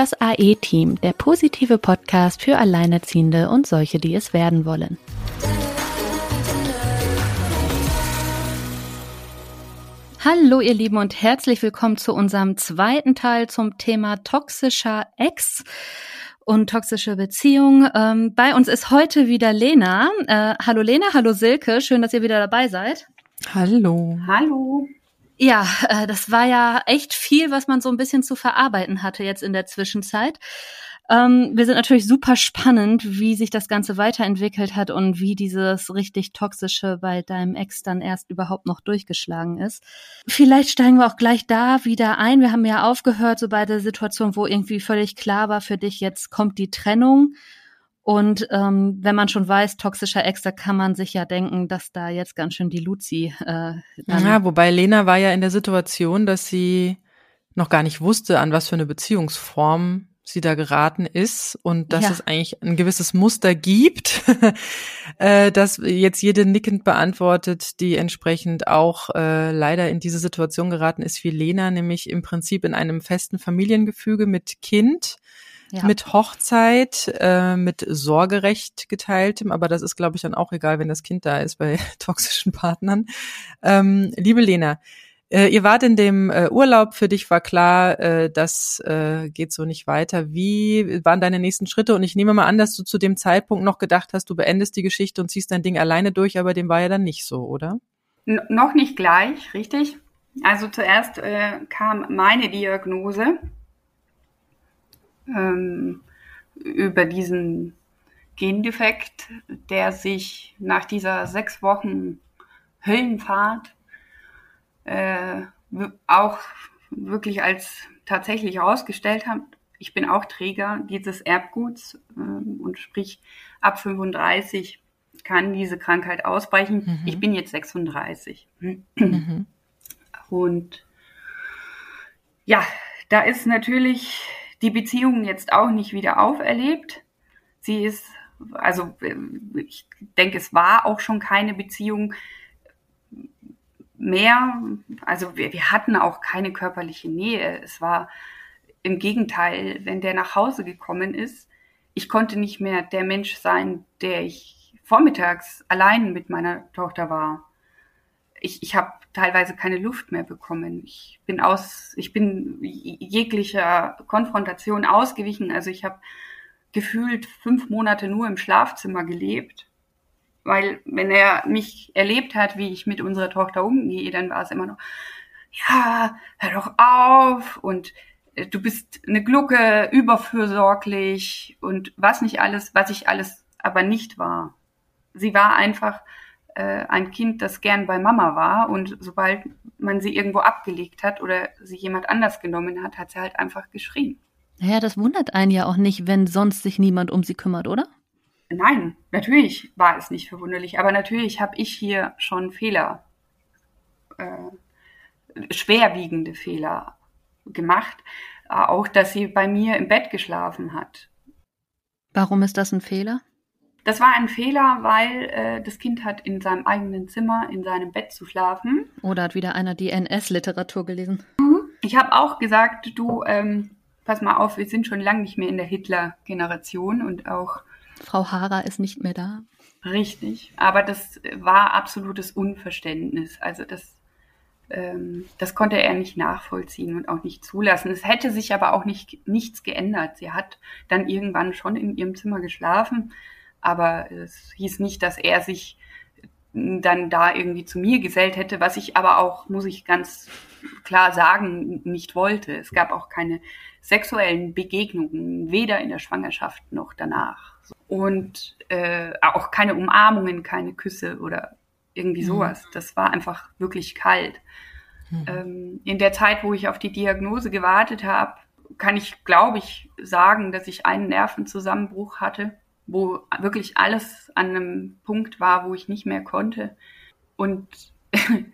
Das AE-Team, der positive Podcast für Alleinerziehende und solche, die es werden wollen. Hallo ihr Lieben und herzlich willkommen zu unserem zweiten Teil zum Thema toxischer Ex und toxische Beziehung. Ähm, bei uns ist heute wieder Lena. Äh, hallo Lena, hallo Silke, schön, dass ihr wieder dabei seid. Hallo. Hallo. Ja, äh, das war ja echt viel, was man so ein bisschen zu verarbeiten hatte jetzt in der Zwischenzeit. Ähm, wir sind natürlich super spannend, wie sich das Ganze weiterentwickelt hat und wie dieses richtig toxische bei deinem Ex dann erst überhaupt noch durchgeschlagen ist. Vielleicht steigen wir auch gleich da wieder ein. Wir haben ja aufgehört, so bei der Situation, wo irgendwie völlig klar war für dich, jetzt kommt die Trennung. Und ähm, wenn man schon weiß, toxischer Ex, da kann man sich ja denken, dass da jetzt ganz schön die Luzi. Äh, ja, wobei Lena war ja in der Situation, dass sie noch gar nicht wusste, an was für eine Beziehungsform sie da geraten ist und dass ja. es eigentlich ein gewisses Muster gibt, äh, das jetzt jede nickend beantwortet, die entsprechend auch äh, leider in diese Situation geraten ist wie Lena, nämlich im Prinzip in einem festen Familiengefüge mit Kind. Ja. mit Hochzeit, äh, mit Sorgerecht geteiltem, aber das ist, glaube ich, dann auch egal, wenn das Kind da ist bei toxischen Partnern. Ähm, liebe Lena, äh, ihr wart in dem äh, Urlaub, für dich war klar, äh, das äh, geht so nicht weiter. Wie waren deine nächsten Schritte? Und ich nehme mal an, dass du zu dem Zeitpunkt noch gedacht hast, du beendest die Geschichte und ziehst dein Ding alleine durch, aber dem war ja dann nicht so, oder? N noch nicht gleich, richtig. Also zuerst äh, kam meine Diagnose ähm, über diesen Gendefekt, der sich nach dieser sechs Wochen Höllenfahrt äh, auch wirklich als tatsächlich herausgestellt haben, ich bin auch Träger dieses Erbguts äh, und sprich ab 35 kann diese Krankheit ausbrechen. Mhm. Ich bin jetzt 36. Mhm. Und ja, da ist natürlich die Beziehung jetzt auch nicht wieder auferlebt. Sie ist, also ich denke, es war auch schon keine Beziehung, mehr, also wir, wir hatten auch keine körperliche Nähe. Es war im Gegenteil, wenn der nach Hause gekommen ist, ich konnte nicht mehr der Mensch sein, der ich vormittags allein mit meiner Tochter war. Ich, ich habe teilweise keine Luft mehr bekommen. Ich bin aus, ich bin jeglicher Konfrontation ausgewichen. Also ich habe gefühlt fünf Monate nur im Schlafzimmer gelebt weil wenn er mich erlebt hat, wie ich mit unserer Tochter umgehe, dann war es immer noch, ja, hör doch auf und äh, du bist eine Glucke, überfürsorglich und was nicht alles, was ich alles aber nicht war. Sie war einfach ein Kind, das gern bei Mama war und sobald man sie irgendwo abgelegt hat oder sie jemand anders genommen hat, hat sie halt einfach geschrien. Naja, das wundert einen ja auch nicht, wenn sonst sich niemand um sie kümmert, oder? Nein, natürlich war es nicht verwunderlich, aber natürlich habe ich hier schon Fehler, äh, schwerwiegende Fehler gemacht. Äh, auch, dass sie bei mir im Bett geschlafen hat. Warum ist das ein Fehler? Das war ein Fehler, weil äh, das Kind hat in seinem eigenen Zimmer in seinem Bett zu schlafen. Oder hat wieder einer die NS-Literatur gelesen? Mhm. Ich habe auch gesagt, du, ähm, pass mal auf, wir sind schon lange nicht mehr in der Hitler-Generation und auch Frau Hara ist nicht mehr da. Richtig, aber das war absolutes Unverständnis. Also das, ähm, das konnte er nicht nachvollziehen und auch nicht zulassen. Es hätte sich aber auch nicht, nichts geändert. Sie hat dann irgendwann schon in ihrem Zimmer geschlafen, aber es hieß nicht, dass er sich dann da irgendwie zu mir gesellt hätte, was ich aber auch, muss ich ganz klar sagen, nicht wollte. Es gab auch keine sexuellen Begegnungen, weder in der Schwangerschaft noch danach. Und äh, auch keine Umarmungen, keine Küsse oder irgendwie mhm. sowas. Das war einfach wirklich kalt. Mhm. Ähm, in der Zeit, wo ich auf die Diagnose gewartet habe, kann ich, glaube ich, sagen, dass ich einen Nervenzusammenbruch hatte, wo wirklich alles an einem Punkt war, wo ich nicht mehr konnte. Und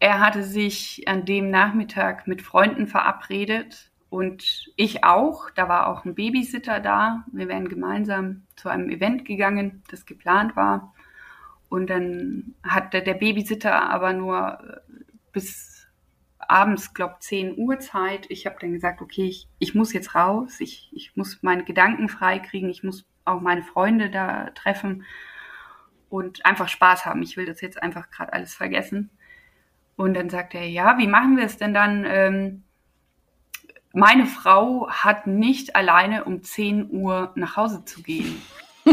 er hatte sich an dem Nachmittag mit Freunden verabredet und ich auch. Da war auch ein Babysitter da. Wir wären gemeinsam zu einem Event gegangen, das geplant war. Und dann hat der Babysitter aber nur äh, bis abends, glaube 10 Uhr Zeit. Ich habe dann gesagt, okay, ich, ich muss jetzt raus, ich, ich muss meine Gedanken freikriegen, ich muss auch meine Freunde da treffen und einfach Spaß haben. Ich will das jetzt einfach gerade alles vergessen. Und dann sagt er, ja, wie machen wir es denn dann? Ähm, meine Frau hat nicht alleine um 10 Uhr nach Hause zu gehen.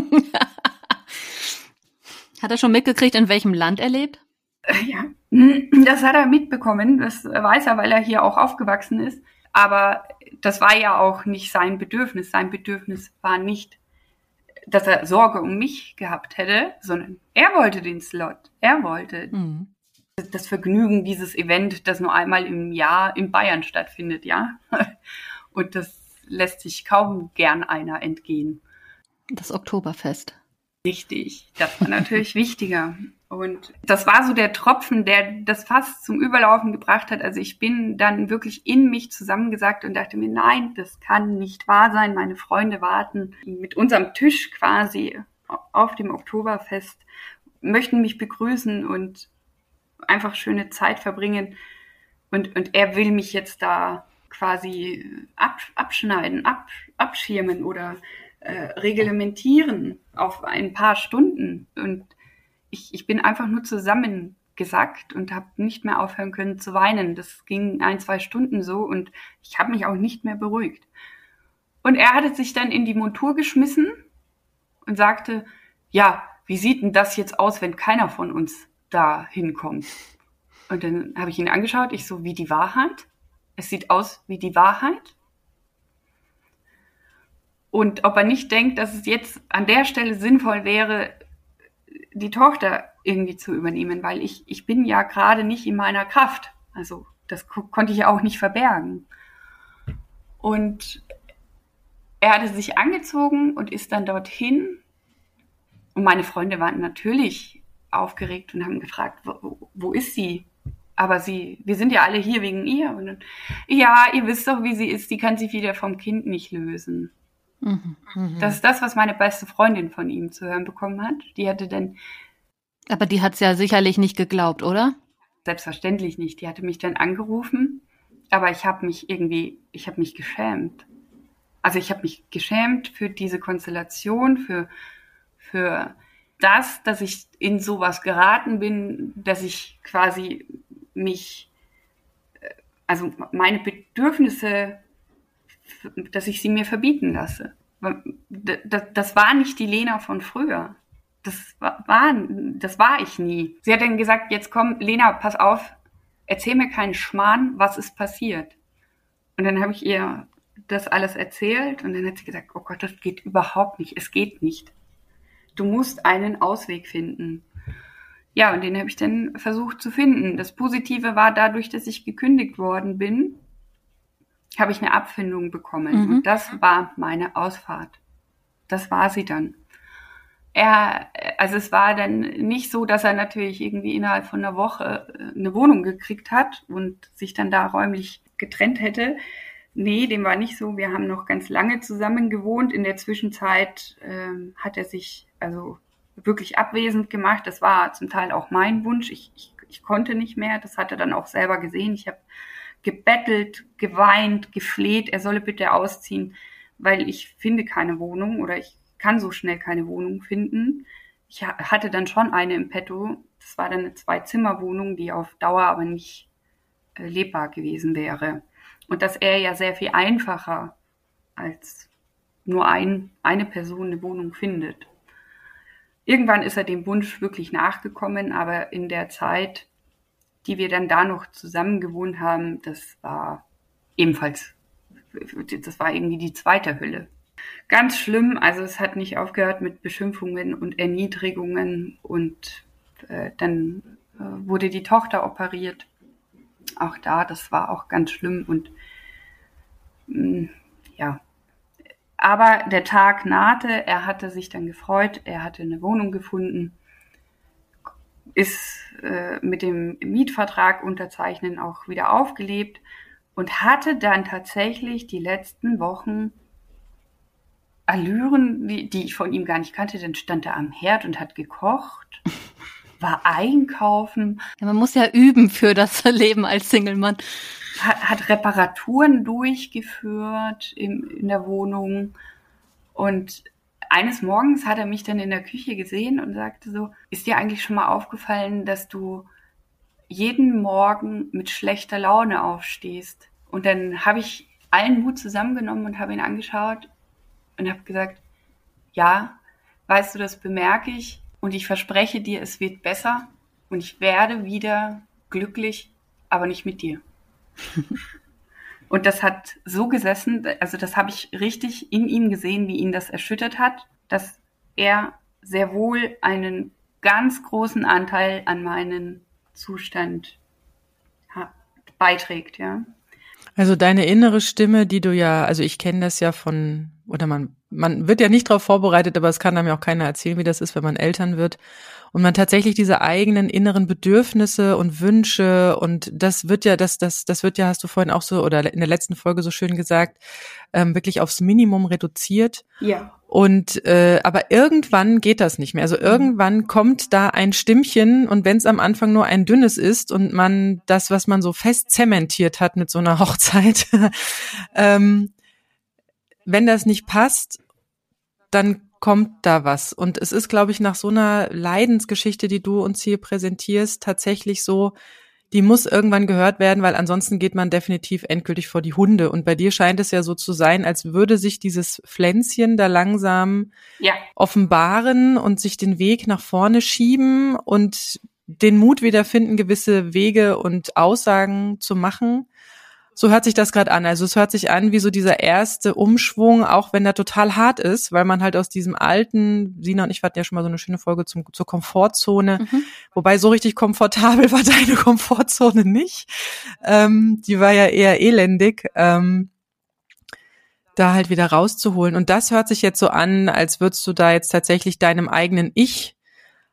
hat er schon mitgekriegt, in welchem Land er lebt? Ja, das hat er mitbekommen. Das weiß er, weil er hier auch aufgewachsen ist. Aber das war ja auch nicht sein Bedürfnis. Sein Bedürfnis war nicht, dass er Sorge um mich gehabt hätte, sondern er wollte den Slot. Er wollte mhm. das Vergnügen dieses Event, das nur einmal im Jahr in Bayern stattfindet, ja. Und das lässt sich kaum gern einer entgehen. Das Oktoberfest. Richtig, das war natürlich wichtiger. Und das war so der Tropfen, der das Fass zum Überlaufen gebracht hat. Also ich bin dann wirklich in mich zusammengesagt und dachte mir, nein, das kann nicht wahr sein. Meine Freunde warten mit unserem Tisch quasi auf dem Oktoberfest, möchten mich begrüßen und einfach schöne Zeit verbringen. Und, und er will mich jetzt da quasi ab, abschneiden, ab, abschirmen oder äh, reglementieren auf ein paar Stunden. Und ich, ich bin einfach nur zusammengesackt und habe nicht mehr aufhören können zu weinen. Das ging ein, zwei Stunden so und ich habe mich auch nicht mehr beruhigt. Und er hatte sich dann in die Montur geschmissen und sagte, ja, wie sieht denn das jetzt aus, wenn keiner von uns da hinkommt? Und dann habe ich ihn angeschaut, ich so, wie die Wahrheit? Es sieht aus wie die Wahrheit. Und ob er nicht denkt, dass es jetzt an der Stelle sinnvoll wäre, die Tochter irgendwie zu übernehmen, weil ich, ich bin ja gerade nicht in meiner Kraft. Also das konnte ich ja auch nicht verbergen. Und er hatte sich angezogen und ist dann dorthin. Und meine Freunde waren natürlich aufgeregt und haben gefragt, wo, wo ist sie? Aber sie, wir sind ja alle hier wegen ihr. Und dann, ja, ihr wisst doch, wie sie ist, die kann sich wieder vom Kind nicht lösen. Mhm, Das ist das, was meine beste Freundin von ihm zu hören bekommen hat. Die hatte dann. Aber die hat es ja sicherlich nicht geglaubt, oder? Selbstverständlich nicht. Die hatte mich dann angerufen, aber ich habe mich irgendwie, ich habe mich geschämt. Also ich habe mich geschämt für diese Konstellation, für, für das, dass ich in sowas geraten bin, dass ich quasi mich, äh, also meine Bedürfnisse dass ich sie mir verbieten lasse. Das war nicht die Lena von früher. Das war, das war ich nie. Sie hat dann gesagt, jetzt komm, Lena, pass auf, erzähl mir keinen Schmarrn, was ist passiert. Und dann habe ich ihr das alles erzählt und dann hat sie gesagt, oh Gott, das geht überhaupt nicht, es geht nicht. Du musst einen Ausweg finden. Ja, und den habe ich dann versucht zu finden. Das Positive war dadurch, dass ich gekündigt worden bin, habe ich eine Abfindung bekommen. Mhm. Und das war meine Ausfahrt. Das war sie dann. Er, also es war dann nicht so, dass er natürlich irgendwie innerhalb von einer Woche äh, eine Wohnung gekriegt hat und sich dann da räumlich getrennt hätte. Nee, dem war nicht so. Wir haben noch ganz lange zusammen gewohnt. In der Zwischenzeit ähm, hat er sich also wirklich abwesend gemacht. Das war zum Teil auch mein Wunsch. Ich, ich, ich konnte nicht mehr. Das hat er dann auch selber gesehen. Ich habe gebettelt, geweint, gefleht, er solle bitte ausziehen, weil ich finde keine Wohnung oder ich kann so schnell keine Wohnung finden. Ich hatte dann schon eine im Petto. Das war dann eine Zwei-Zimmer-Wohnung, die auf Dauer aber nicht äh, lebbar gewesen wäre. Und das er ja sehr viel einfacher als nur ein, eine Person eine Wohnung findet. Irgendwann ist er dem Wunsch wirklich nachgekommen, aber in der Zeit die wir dann da noch zusammen gewohnt haben, das war ebenfalls, das war irgendwie die zweite Hölle. Ganz schlimm, also es hat nicht aufgehört mit Beschimpfungen und Erniedrigungen und äh, dann äh, wurde die Tochter operiert. Auch da, das war auch ganz schlimm und mh, mm, ja. Aber der Tag nahte, er hatte sich dann gefreut, er hatte eine Wohnung gefunden ist äh, mit dem Mietvertrag unterzeichnen auch wieder aufgelebt und hatte dann tatsächlich die letzten Wochen Allüren, die, die ich von ihm gar nicht kannte. Dann stand er am Herd und hat gekocht. war einkaufen. Ja, man muss ja üben für das Leben als Single-Mann. Hat, hat Reparaturen durchgeführt im, in der Wohnung. Und eines Morgens hat er mich dann in der Küche gesehen und sagte so, ist dir eigentlich schon mal aufgefallen, dass du jeden Morgen mit schlechter Laune aufstehst? Und dann habe ich allen Mut zusammengenommen und habe ihn angeschaut und habe gesagt, ja, weißt du, das bemerke ich und ich verspreche dir, es wird besser und ich werde wieder glücklich, aber nicht mit dir. und das hat so gesessen, also das habe ich richtig in ihm gesehen, wie ihn das erschüttert hat, dass er sehr wohl einen ganz großen Anteil an meinen Zustand beiträgt, ja. Also deine innere Stimme, die du ja, also ich kenne das ja von, oder man, man wird ja nicht darauf vorbereitet, aber es kann einem ja auch keiner erzählen, wie das ist, wenn man Eltern wird. Und man tatsächlich diese eigenen inneren Bedürfnisse und Wünsche und das wird ja, das, das, das wird ja, hast du vorhin auch so oder in der letzten Folge so schön gesagt, ähm, wirklich aufs Minimum reduziert. Ja. Und äh, aber irgendwann geht das nicht mehr. Also irgendwann kommt da ein Stimmchen und wenn es am Anfang nur ein dünnes ist und man das, was man so fest zementiert hat mit so einer Hochzeit, ähm, wenn das nicht passt, dann kommt da was. Und es ist, glaube ich, nach so einer Leidensgeschichte, die du uns hier präsentierst, tatsächlich so, die muss irgendwann gehört werden, weil ansonsten geht man definitiv endgültig vor die Hunde. Und bei dir scheint es ja so zu sein, als würde sich dieses Pflänzchen da langsam ja. offenbaren und sich den Weg nach vorne schieben und den Mut wiederfinden, gewisse Wege und Aussagen zu machen. So hört sich das gerade an. Also es hört sich an wie so dieser erste Umschwung, auch wenn der total hart ist, weil man halt aus diesem alten, Sina und ich hatten ja schon mal so eine schöne Folge zum, zur Komfortzone, mhm. wobei so richtig komfortabel war deine Komfortzone nicht. Ähm, die war ja eher elendig. Ähm, da halt wieder rauszuholen. Und das hört sich jetzt so an, als würdest du da jetzt tatsächlich deinem eigenen Ich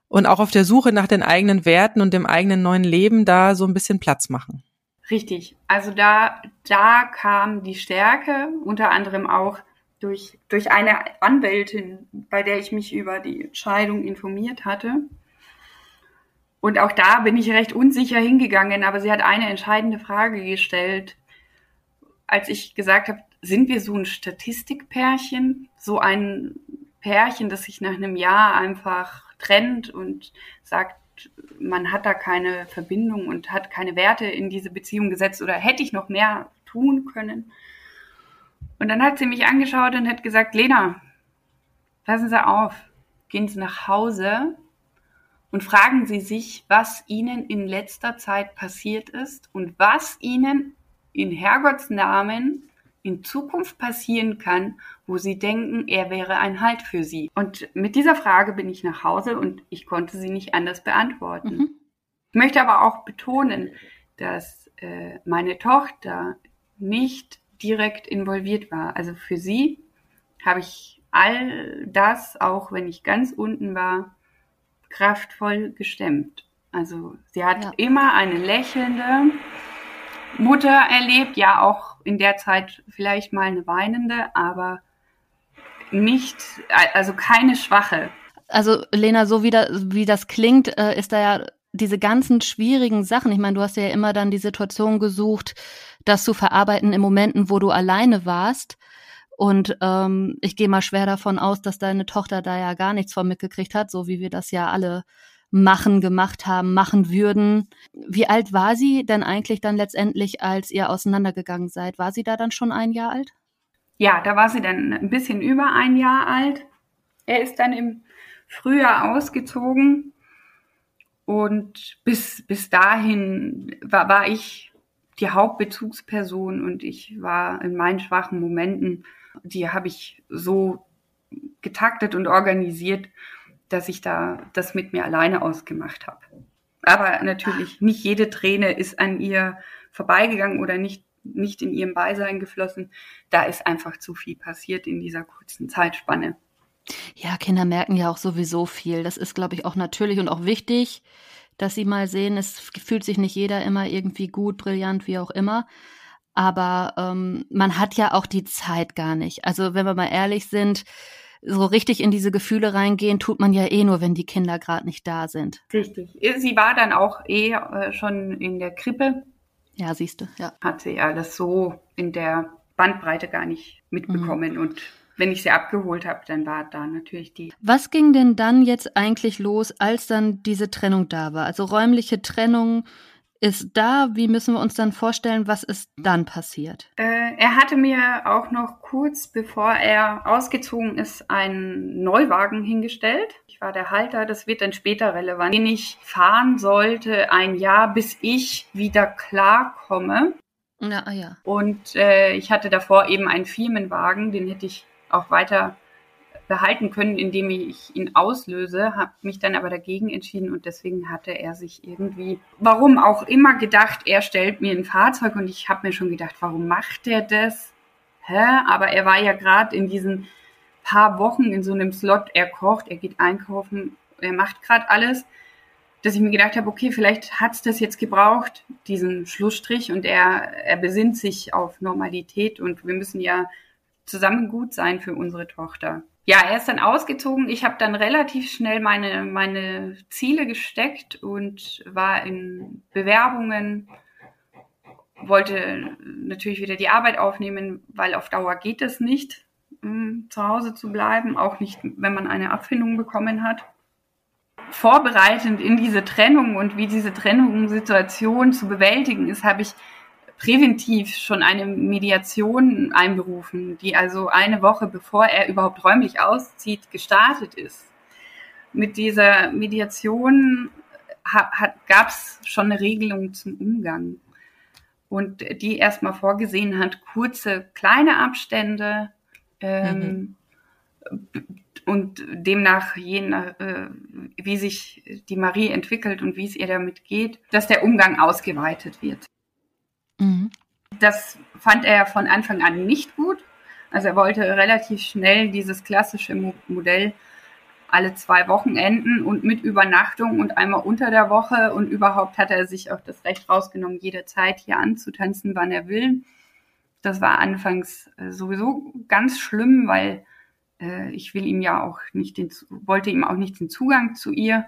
und auch auf der Suche nach den eigenen Werten und dem eigenen neuen Leben da so ein bisschen Platz machen. Richtig. Also da, da kam die Stärke, unter anderem auch durch, durch eine Anwältin, bei der ich mich über die Entscheidung informiert hatte. Und auch da bin ich recht unsicher hingegangen, aber sie hat eine entscheidende Frage gestellt, als ich gesagt habe, sind wir so ein Statistikpärchen, so ein Pärchen, das sich nach einem Jahr einfach trennt und sagt, man hat da keine Verbindung und hat keine Werte in diese Beziehung gesetzt oder hätte ich noch mehr tun können. Und dann hat sie mich angeschaut und hat gesagt, Lena, passen Sie auf, gehen Sie nach Hause und fragen Sie sich, was Ihnen in letzter Zeit passiert ist und was Ihnen in Herrgotts Namen in Zukunft passieren kann, wo sie denken, er wäre ein Halt für sie. Und mit dieser Frage bin ich nach Hause und ich konnte sie nicht anders beantworten. Mhm. Ich möchte aber auch betonen, dass äh, meine Tochter nicht direkt involviert war. Also für sie habe ich all das, auch wenn ich ganz unten war, kraftvoll gestemmt. Also sie hat ja. immer eine lächelnde, Mutter erlebt, ja auch in der Zeit vielleicht mal eine weinende, aber nicht, also keine schwache. Also Lena, so wie, da, wie das klingt, äh, ist da ja diese ganzen schwierigen Sachen. Ich meine, du hast ja immer dann die Situation gesucht, das zu verarbeiten in Momenten, wo du alleine warst. Und ähm, ich gehe mal schwer davon aus, dass deine Tochter da ja gar nichts von mitgekriegt hat, so wie wir das ja alle machen, gemacht haben, machen würden. Wie alt war sie denn eigentlich dann letztendlich, als ihr auseinandergegangen seid? War sie da dann schon ein Jahr alt? Ja, da war sie dann ein bisschen über ein Jahr alt. Er ist dann im Frühjahr ausgezogen und bis, bis dahin war, war ich die Hauptbezugsperson und ich war in meinen schwachen Momenten, die habe ich so getaktet und organisiert, dass ich da das mit mir alleine ausgemacht habe. Aber natürlich nicht jede Träne ist an ihr vorbeigegangen oder nicht, nicht in ihrem Beisein geflossen. Da ist einfach zu viel passiert in dieser kurzen Zeitspanne. Ja, Kinder merken ja auch sowieso viel. Das ist, glaube ich, auch natürlich und auch wichtig, dass sie mal sehen, es fühlt sich nicht jeder immer irgendwie gut, brillant, wie auch immer. Aber ähm, man hat ja auch die Zeit gar nicht. Also wenn wir mal ehrlich sind, so richtig in diese Gefühle reingehen, tut man ja eh nur, wenn die Kinder gerade nicht da sind. Richtig. Sie war dann auch eh äh, schon in der Krippe. Ja, siehst du, ja. Hat sie alles so in der Bandbreite gar nicht mitbekommen mhm. und wenn ich sie abgeholt habe, dann war da natürlich die. Was ging denn dann jetzt eigentlich los, als dann diese Trennung da war? Also räumliche Trennung, ist da. Wie müssen wir uns dann vorstellen, was ist dann passiert? Äh, er hatte mir auch noch kurz bevor er ausgezogen ist einen Neuwagen hingestellt. Ich war der Halter, das wird dann später relevant, den ich fahren sollte ein Jahr, bis ich wieder klarkomme. Na, ah, ja. Und äh, ich hatte davor eben einen Firmenwagen, den hätte ich auch weiter behalten können, indem ich ihn auslöse, habe mich dann aber dagegen entschieden und deswegen hatte er sich irgendwie, warum auch immer, gedacht, er stellt mir ein Fahrzeug und ich habe mir schon gedacht, warum macht er das? Hä? Aber er war ja gerade in diesen paar Wochen in so einem Slot, er kocht, er geht einkaufen, er macht gerade alles, dass ich mir gedacht habe, okay, vielleicht hat's das jetzt gebraucht, diesen Schlussstrich und er, er besinnt sich auf Normalität und wir müssen ja zusammen gut sein für unsere Tochter ja, er ist dann ausgezogen. Ich habe dann relativ schnell meine, meine Ziele gesteckt und war in Bewerbungen, wollte natürlich wieder die Arbeit aufnehmen, weil auf Dauer geht es nicht, um zu Hause zu bleiben, auch nicht, wenn man eine Abfindung bekommen hat. Vorbereitend in diese Trennung und wie diese Trennungssituation zu bewältigen ist, habe ich präventiv schon eine Mediation einberufen, die also eine Woche bevor er überhaupt räumlich auszieht, gestartet ist. Mit dieser Mediation gab es schon eine Regelung zum Umgang und die erstmal vorgesehen hat, kurze, kleine Abstände ähm, mhm. und demnach, je nach, äh, wie sich die Marie entwickelt und wie es ihr damit geht, dass der Umgang ausgeweitet wird. Mhm. Das fand er von Anfang an nicht gut. Also er wollte relativ schnell dieses klassische Modell alle zwei Wochenenden und mit Übernachtung und einmal unter der Woche und überhaupt hat er sich auch das Recht rausgenommen, jederzeit hier anzutanzen, wann er will. Das war anfangs äh, sowieso ganz schlimm, weil äh, ich will ihm ja auch nicht den, wollte ihm auch nicht den Zugang zu ihr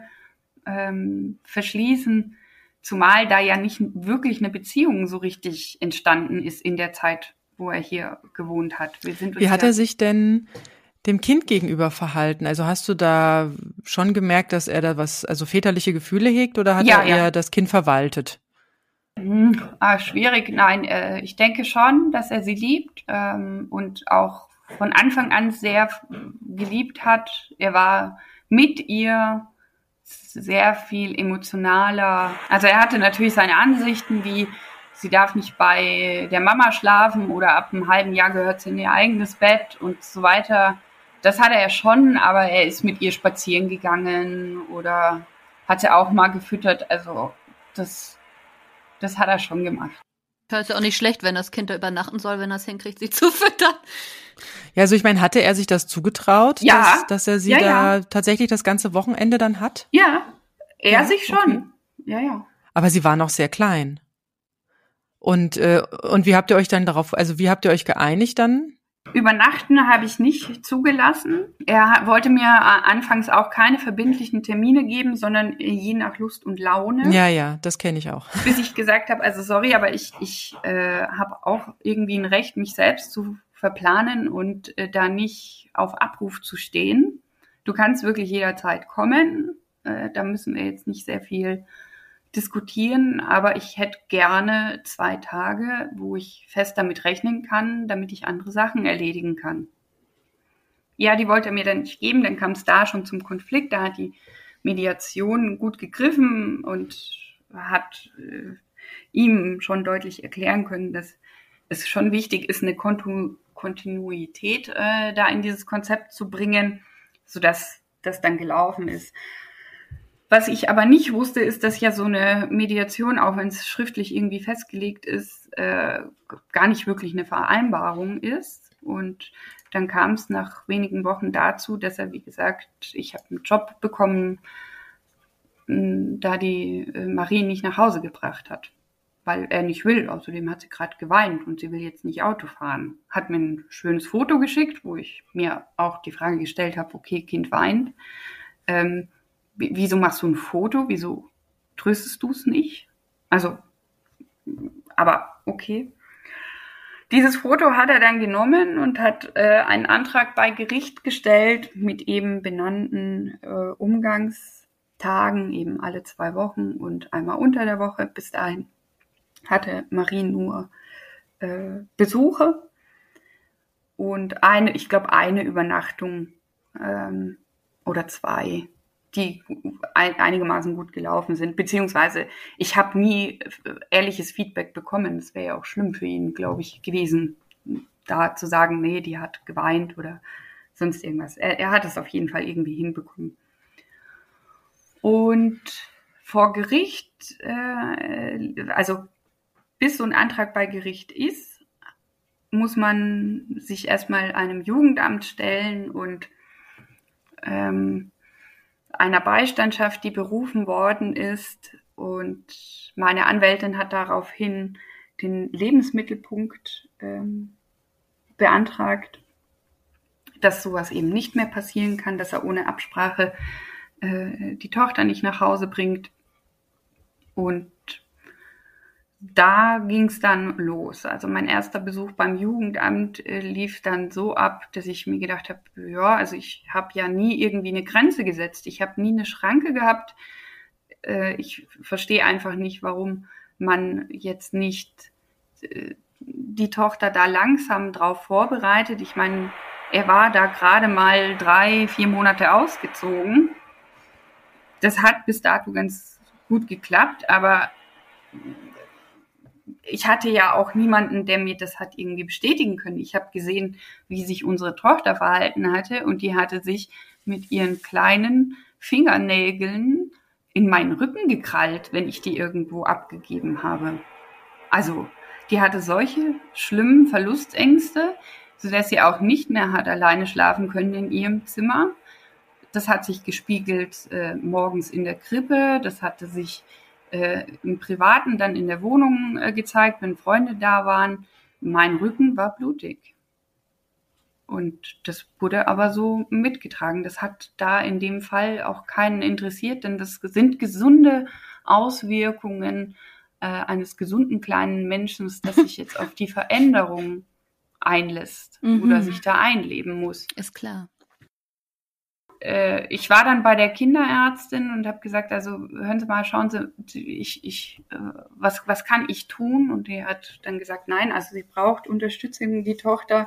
ähm, verschließen. Zumal da ja nicht wirklich eine Beziehung so richtig entstanden ist in der Zeit, wo er hier gewohnt hat. Wie hat er sich denn dem Kind gegenüber verhalten? Also hast du da schon gemerkt, dass er da was, also väterliche Gefühle hegt oder hat ja, er eher das Kind verwaltet? Hm, ah, schwierig, nein. Äh, ich denke schon, dass er sie liebt ähm, und auch von Anfang an sehr geliebt hat. Er war mit ihr sehr viel emotionaler. Also er hatte natürlich seine Ansichten, wie sie darf nicht bei der Mama schlafen oder ab einem halben Jahr gehört sie in ihr eigenes Bett und so weiter. Das hatte er schon, aber er ist mit ihr spazieren gegangen oder hat sie auch mal gefüttert. Also das, das hat er schon gemacht. Hört ja auch nicht schlecht, wenn das Kind da übernachten soll, wenn er es hinkriegt, sie zu füttern. Ja, also ich meine, hatte er sich das zugetraut, ja. dass, dass er sie ja, da ja. tatsächlich das ganze Wochenende dann hat? Ja, er ja, sich schon. Okay. Ja, ja. Aber sie war noch sehr klein. Und, äh, und wie habt ihr euch dann darauf, also wie habt ihr euch geeinigt dann? Übernachten habe ich nicht zugelassen. Er wollte mir äh, anfangs auch keine verbindlichen Termine geben, sondern je nach Lust und Laune. Ja, ja, das kenne ich auch. Bis ich gesagt habe, also sorry, aber ich, ich äh, habe auch irgendwie ein Recht, mich selbst zu verplanen und äh, da nicht auf Abruf zu stehen. Du kannst wirklich jederzeit kommen. Äh, da müssen wir jetzt nicht sehr viel diskutieren, aber ich hätte gerne zwei Tage, wo ich fest damit rechnen kann, damit ich andere Sachen erledigen kann. Ja, die wollte er mir dann nicht geben, dann kam es da schon zum Konflikt, da hat die Mediation gut gegriffen und hat äh, ihm schon deutlich erklären können, dass es schon wichtig ist, eine Kontu Kontinuität äh, da in dieses Konzept zu bringen, sodass das dann gelaufen ist. Was ich aber nicht wusste, ist, dass ja so eine Mediation, auch wenn es schriftlich irgendwie festgelegt ist, äh, gar nicht wirklich eine Vereinbarung ist. Und dann kam es nach wenigen Wochen dazu, dass er, wie gesagt, ich habe einen Job bekommen, da die äh, Marie nicht nach Hause gebracht hat. weil er nicht will. Außerdem hat sie gerade geweint und sie will jetzt nicht Auto fahren. Hat mir ein schönes Foto geschickt, wo ich mir auch die Frage gestellt habe, okay, Kind weint. Ähm, wieso machst du ein Foto? Wieso tröstest du es nicht? Also, aber okay. Dieses Foto hat er dann genommen und hat äh, einen Antrag bei Gericht gestellt mit eben benannten äh, Umgangstagen, eben alle zwei Wochen und einmal unter der Woche. Bis dahin hatte Marie nur äh, Besuche und eine, ich glaube, eine Übernachtung ähm, oder zwei die einigermaßen gut gelaufen sind. Beziehungsweise ich habe nie ehrliches Feedback bekommen. Das wäre ja auch schlimm für ihn, glaube ich, gewesen, da zu sagen, nee, die hat geweint oder sonst irgendwas. Er, er hat es auf jeden Fall irgendwie hinbekommen. Und vor Gericht, äh, also bis so ein Antrag bei Gericht ist, muss man sich erstmal einem Jugendamt stellen und ähm, einer Beistandschaft, die berufen worden ist. Und meine Anwältin hat daraufhin den Lebensmittelpunkt ähm, beantragt, dass sowas eben nicht mehr passieren kann, dass er ohne Absprache äh, die Tochter nicht nach Hause bringt. Und da ging es dann los. Also mein erster Besuch beim Jugendamt äh, lief dann so ab, dass ich mir gedacht habe, ja, also ich habe ja nie irgendwie eine Grenze gesetzt. Ich habe nie eine Schranke gehabt. Äh, ich verstehe einfach nicht, warum man jetzt nicht äh, die Tochter da langsam drauf vorbereitet. Ich meine, er war da gerade mal drei, vier Monate ausgezogen. Das hat bis dato ganz gut geklappt, aber ich hatte ja auch niemanden, der mir das hat irgendwie bestätigen können. Ich habe gesehen, wie sich unsere Tochter verhalten hatte und die hatte sich mit ihren kleinen Fingernägeln in meinen Rücken gekrallt, wenn ich die irgendwo abgegeben habe. Also, die hatte solche schlimmen Verlustängste, sodass sie auch nicht mehr hat alleine schlafen können in ihrem Zimmer. Das hat sich gespiegelt äh, morgens in der Krippe, das hatte sich äh, im Privaten dann in der Wohnung äh, gezeigt, wenn Freunde da waren. Mein Rücken war blutig. Und das wurde aber so mitgetragen. Das hat da in dem Fall auch keinen interessiert, denn das sind gesunde Auswirkungen äh, eines gesunden kleinen Menschen, dass sich jetzt auf die Veränderung einlässt mhm. oder sich da einleben muss. Ist klar äh, ich war dann bei der Kinderärztin und habe gesagt, also hören Sie mal, schauen Sie, ich, ich, äh, was, was kann ich tun? Und die hat dann gesagt, nein, also sie braucht Unterstützung, die Tochter,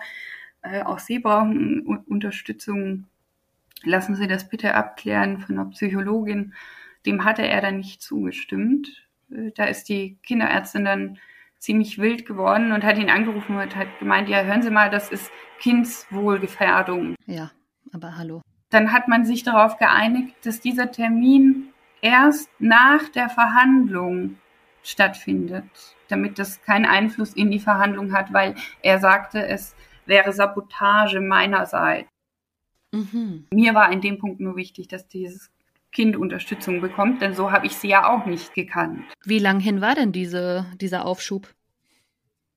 äh, auch sie brauchen Unterstützung. Lassen Sie das bitte abklären von einer Psychologin. Dem hatte er dann nicht zugestimmt. Äh, da ist die Kinderärztin dann ziemlich wild geworden und hat ihn angerufen und hat gemeint, ja, hören Sie mal, das ist Kindswohlgefährdung. Ja, aber hallo dann hat man sich darauf geeinigt, dass dieser Termin erst nach der Verhandlung stattfindet, damit das keinen Einfluss in die Verhandlung hat, weil er sagte, es wäre Sabotage meinerseits. Mhm. Mir war in dem Punkt nur wichtig, dass dieses Kind Unterstützung bekommt, denn so habe ich sie ja auch nicht gekannt. Wie lang hin war denn diese, dieser Aufschub?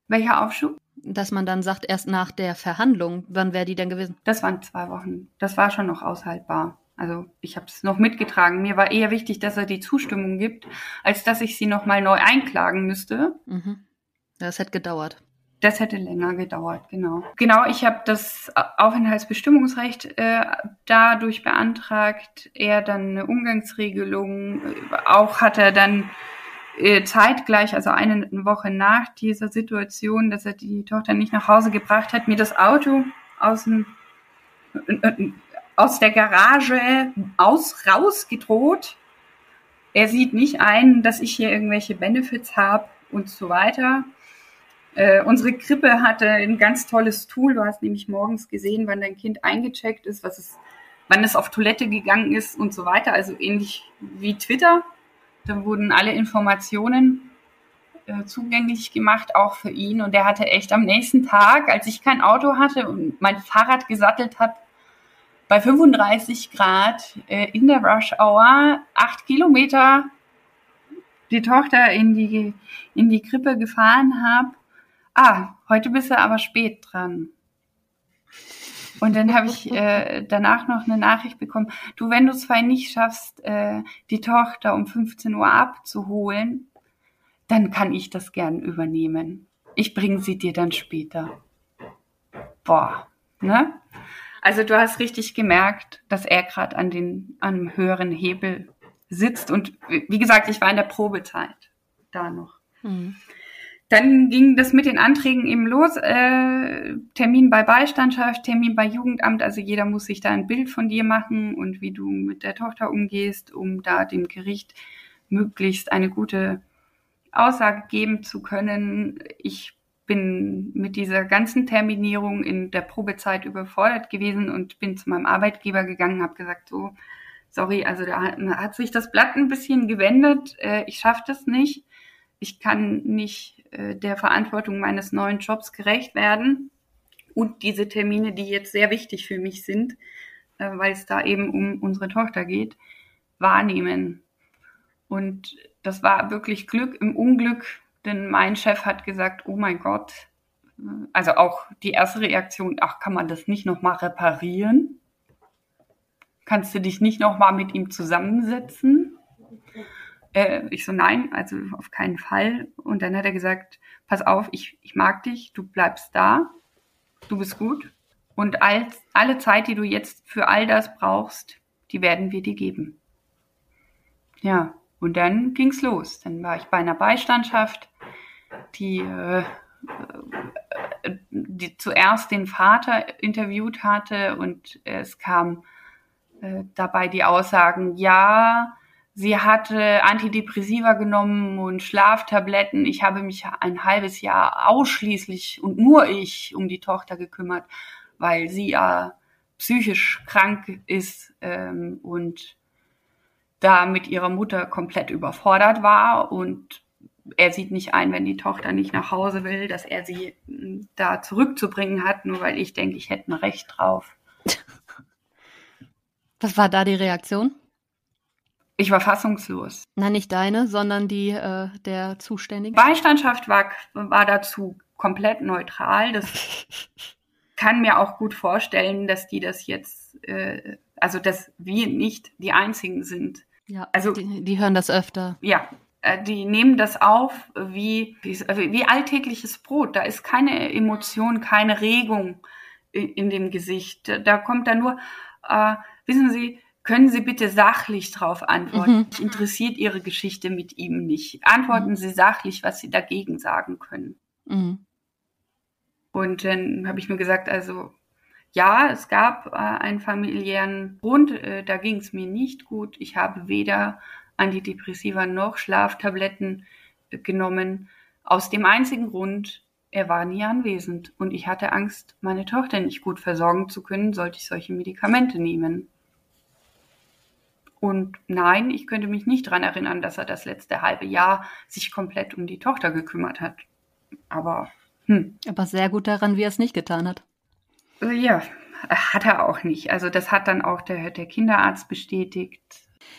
Welcher Aufschub? Dass man dann sagt, erst nach der Verhandlung, wann wäre die denn gewesen? Das waren zwei Wochen. Das war schon noch aushaltbar. Also ich habe es noch mitgetragen. Mir war eher wichtig, dass er die Zustimmung gibt, als dass ich sie nochmal neu einklagen müsste. Mhm. Das hätte gedauert. Das hätte länger gedauert, genau. Genau, ich habe das Aufenthaltsbestimmungsrecht äh, dadurch beantragt. Er dann eine Umgangsregelung. Auch hat er dann äh, zeitgleich, also eine Woche nach dieser Situation, dass er die Tochter nicht nach Hause gebracht hat, mir das Auto aus dem äh, äh, aus der Garage aus rausgedroht. Er sieht nicht ein, dass ich hier irgendwelche Benefits habe und so weiter. Äh, unsere Krippe hatte ein ganz tolles Tool. Du hast nämlich morgens gesehen, wann dein Kind eingecheckt ist, was es, wann es auf Toilette gegangen ist und so weiter. Also ähnlich wie Twitter. Da wurden alle Informationen äh, zugänglich gemacht, auch für ihn. Und er hatte echt am nächsten Tag, als ich kein Auto hatte und mein Fahrrad gesattelt hat, bei 35 Grad äh, in der Rush Hour acht Kilometer die Tochter in die, in die Krippe gefahren habe, ah, heute bist du aber spät dran. Und dann habe ich äh, danach noch eine Nachricht bekommen, du, wenn du es vorhin nicht schaffst, äh, die Tochter um 15 Uhr abzuholen, dann kann ich das gern übernehmen. Ich bringe sie dir dann später. Boah, ne? Also du hast richtig gemerkt, dass er gerade an den am höheren Hebel sitzt und wie gesagt, ich war in der Probezeit da noch. Mhm. Dann ging das mit den Anträgen eben los. Äh, Termin bei Beistandschaft, Termin bei Jugendamt. Also jeder muss sich da ein Bild von dir machen und wie du mit der Tochter umgehst, um da dem Gericht möglichst eine gute Aussage geben zu können. Ich bin mit dieser ganzen Terminierung in der Probezeit überfordert gewesen und bin zu meinem Arbeitgeber gegangen, habe gesagt, so, sorry, also da hat sich das Blatt ein bisschen gewendet. Äh, ich schaffe das nicht. Ich kann nicht äh, der Verantwortung meines neuen Jobs gerecht werden und diese Termine, die jetzt sehr wichtig für mich sind, äh, weil es da eben um unsere Tochter geht, wahrnehmen. Und das war wirklich Glück im Unglück, denn mein Chef hat gesagt, oh mein Gott, also auch die erste Reaktion, ach, kann man das nicht nochmal reparieren? Kannst du dich nicht nochmal mit ihm zusammensetzen? Äh, ich so, nein, also auf keinen Fall. Und dann hat er gesagt, pass auf, ich, ich mag dich, du bleibst da, du bist gut. Und als, alle Zeit, die du jetzt für all das brauchst, die werden wir dir geben. Ja, und dann ging's los. Dann war ich bei einer Beistandschaft, die, äh, die zuerst den Vater interviewt hatte und es kam äh, dabei die Aussagen, ja, Sie hatte Antidepressiva genommen und Schlaftabletten. Ich habe mich ein halbes Jahr ausschließlich und nur ich um die Tochter gekümmert, weil sie ja psychisch krank ist ähm, und da mit ihrer Mutter komplett überfordert war und er sieht nicht ein, wenn die Tochter nicht nach Hause will, dass er sie hm, da zurückzubringen hat, nur weil ich denke, ich hätte ein Recht drauf. Was war da die Reaktion? Ich war fassungslos. Nein, nicht deine, sondern die äh, der Zuständigen. Beistandschaft war, war dazu komplett neutral. Das kann mir auch gut vorstellen, dass die das jetzt, äh, also dass wir nicht die Einzigen sind. Ja, also die, die hören das öfter. Ja, äh, die nehmen das auf wie, wie, wie alltägliches Brot. Da ist keine Emotion, keine Regung in, in dem Gesicht. Da kommt da nur, äh, wissen Sie, können Sie bitte sachlich darauf antworten? Mhm. Mich interessiert Ihre Geschichte mit ihm nicht. Antworten mhm. Sie sachlich, was Sie dagegen sagen können. Mhm. Und dann habe ich mir gesagt, also ja, es gab äh, einen familiären Grund, äh, da ging es mir nicht gut. Ich habe weder Antidepressiva noch Schlaftabletten äh, genommen. Aus dem einzigen Grund, er war nie anwesend und ich hatte Angst, meine Tochter nicht gut versorgen zu können, sollte ich solche Medikamente nehmen. Und nein, ich könnte mich nicht daran erinnern, dass er das letzte halbe Jahr sich komplett um die Tochter gekümmert hat. Aber, hm. Aber sehr gut daran, wie er es nicht getan hat. Äh, ja, hat er auch nicht. Also das hat dann auch der, der Kinderarzt bestätigt.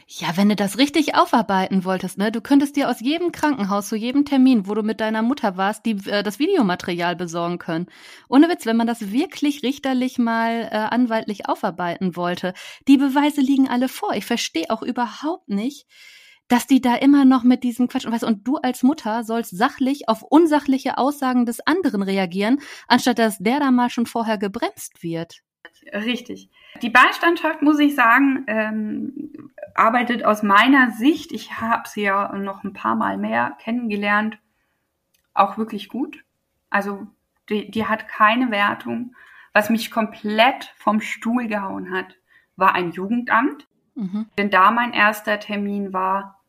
Ja, wenn du das richtig aufarbeiten wolltest, ne, du könntest dir aus jedem Krankenhaus zu jedem Termin, wo du mit deiner Mutter warst, die, äh, das Videomaterial besorgen können. Ohne Witz, wenn man das wirklich richterlich mal äh, anwaltlich aufarbeiten wollte, die Beweise liegen alle vor. Ich verstehe auch überhaupt nicht, dass die da immer noch mit diesem Quatsch und weißt, und du als Mutter sollst sachlich auf unsachliche Aussagen des anderen reagieren, anstatt dass der da mal schon vorher gebremst wird. Richtig. Die Beistandschaft, muss ich sagen, ähm, arbeitet aus meiner Sicht, ich habe sie ja noch ein paar Mal mehr kennengelernt, auch wirklich gut. Also die, die hat keine Wertung. Was mich komplett vom Stuhl gehauen hat, war ein Jugendamt. Mhm. Denn da mein erster Termin war,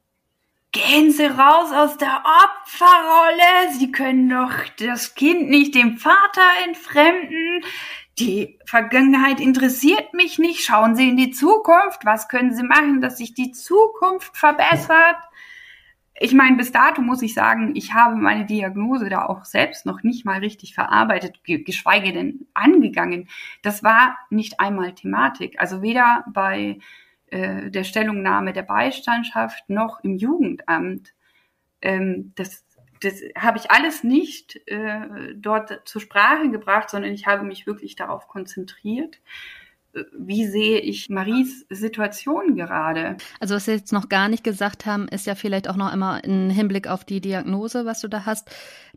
gehen Sie raus aus der Opferrolle. Sie können doch das Kind nicht dem Vater entfremden die Vergangenheit interessiert mich nicht. Schauen Sie in die Zukunft. Was können Sie machen, dass sich die Zukunft verbessert? Ich meine, bis dato muss ich sagen, ich habe meine Diagnose da auch selbst noch nicht mal richtig verarbeitet, geschweige denn angegangen. Das war nicht einmal Thematik. Also weder bei äh, der Stellungnahme der Beistandschaft noch im Jugendamt ähm, das, das habe ich alles nicht äh, dort zur Sprache gebracht, sondern ich habe mich wirklich darauf konzentriert, wie sehe ich Maries Situation gerade? Also was wir jetzt noch gar nicht gesagt haben, ist ja vielleicht auch noch immer im Hinblick auf die Diagnose, was du da hast.